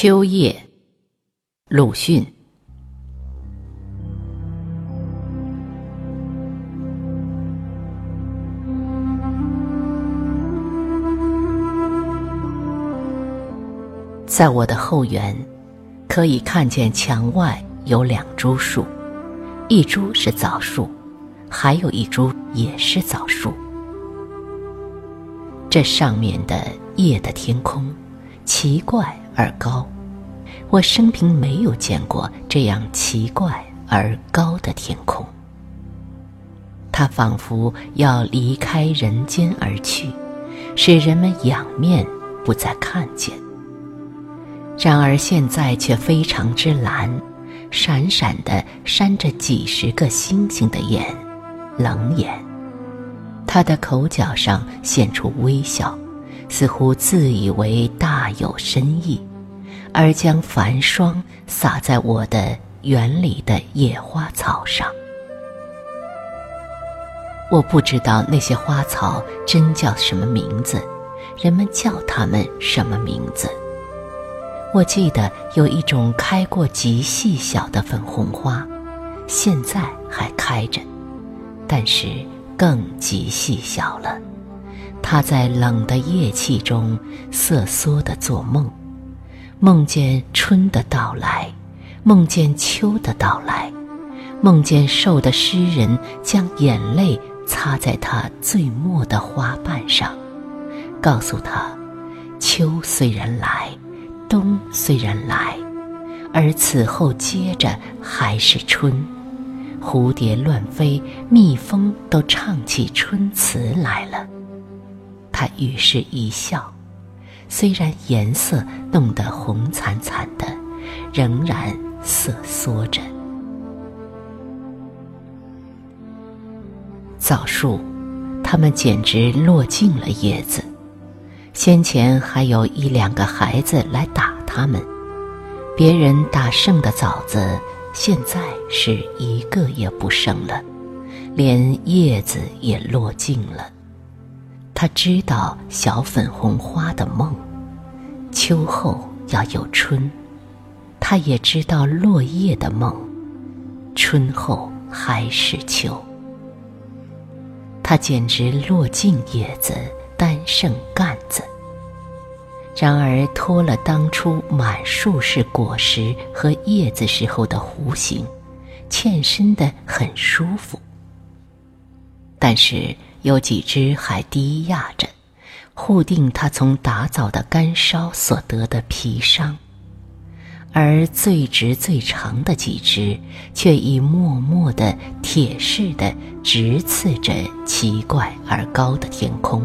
秋夜，鲁迅。在我的后园，可以看见墙外有两株树，一株是枣树，还有一株也是枣树。这上面的夜的天空，奇怪而高，我生平没有见过这样奇怪而高的天空。它仿佛要离开人间而去，使人们仰面不再看见。然而现在却非常之蓝，闪闪的闪着几十个星星的眼，冷眼。他的口角上现出微笑，似乎自以为大有深意，而将繁霜洒在我的园里的野花草上。我不知道那些花草真叫什么名字，人们叫它们什么名字。我记得有一种开过极细小的粉红花，现在还开着，但是更极细小了。它在冷的夜气中瑟缩地做梦，梦见春的到来，梦见秋的到来，梦见瘦的诗人将眼泪擦在他最末的花瓣上，告诉他：秋虽然来。冬虽然来，而此后接着还是春。蝴蝶乱飞，蜜蜂都唱起春词来了。他于是一笑，虽然颜色弄得红惨惨的，仍然瑟缩着。枣树，它们简直落尽了叶子。先前还有一两个孩子来打他们，别人打剩的枣子，现在是一个也不剩了，连叶子也落尽了。他知道小粉红花的梦，秋后要有春；他也知道落叶的梦，春后还是秋。他简直落尽叶子。单剩干子。然而脱了当初满树是果实和叶子时候的弧形，欠身的很舒服。但是有几只还低压着，护定它从打枣的干烧所得的皮伤；而最直最长的几只，却已默默的铁似的直刺着奇怪而高的天空。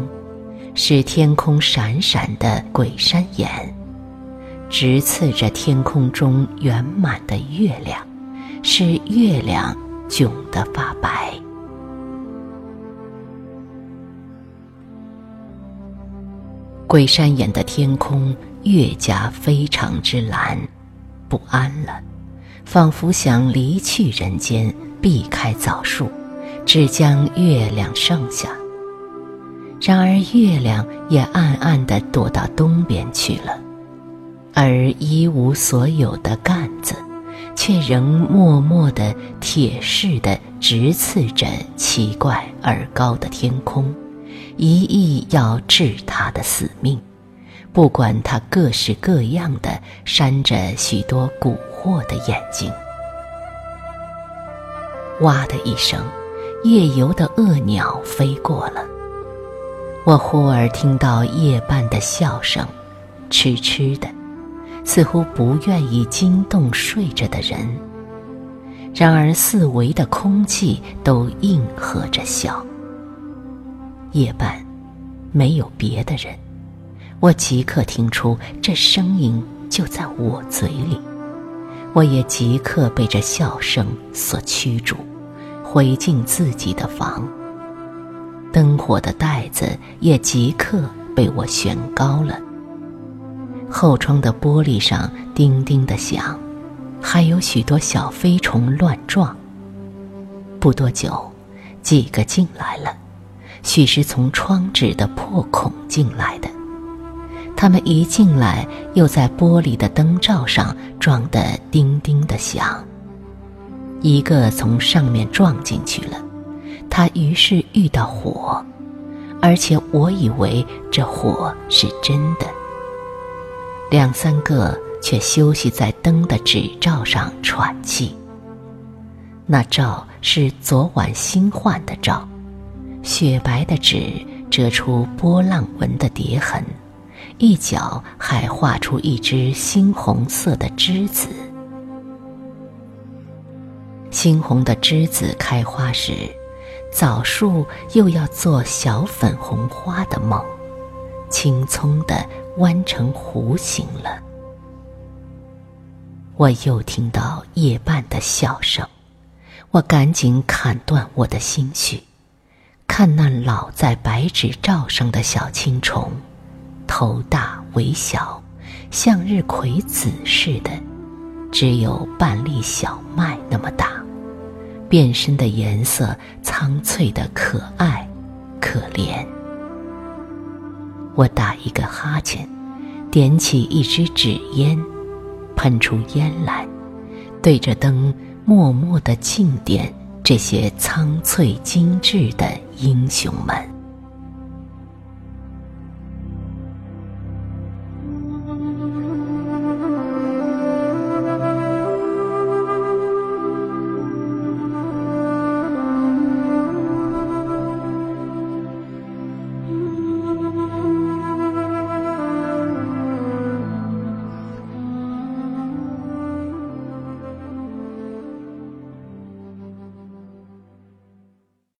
是天空闪闪的鬼山眼，直刺着天空中圆满的月亮，使月亮窘得发白。鬼山眼的天空越加非常之蓝，不安了，仿佛想离去人间，避开枣树，只将月亮剩下。然而月亮也暗暗地躲到东边去了，而一无所有的杆子，却仍默默地铁似的直刺着奇怪而高的天空，一意要治他的死命，不管他各式各样的扇着许多蛊惑的眼睛。哇的一声，夜游的恶鸟飞过了。我忽而听到夜半的笑声，痴痴的，似乎不愿意惊动睡着的人。然而四围的空气都应和着笑。夜半，没有别的人，我即刻听出这声音就在我嘴里，我也即刻被这笑声所驱逐，回进自己的房。灯火的带子也即刻被我悬高了。后窗的玻璃上叮叮的响，还有许多小飞虫乱撞。不多久，几个进来了，许是从窗纸的破孔进来的。他们一进来，又在玻璃的灯罩上撞得叮叮的响。一个从上面撞进去了，他于是遇到火，而且我以为这火是真的。两三个却休息在灯的纸罩上喘气。那罩是昨晚新换的罩，雪白的纸折出波浪纹的叠痕。一角还画出一只猩红色的栀子。猩红的栀子开花时，枣树又要做小粉红花的梦，青葱的弯成弧形了。我又听到夜半的笑声，我赶紧砍断我的心绪，看那老在白纸罩上的小青虫。头大尾小，向日葵籽似的，只有半粒小麦那么大，变身的颜色苍翠的可爱可怜。我打一个哈欠，点起一支纸烟，喷出烟来，对着灯默默的敬点这些苍翠精致的英雄们。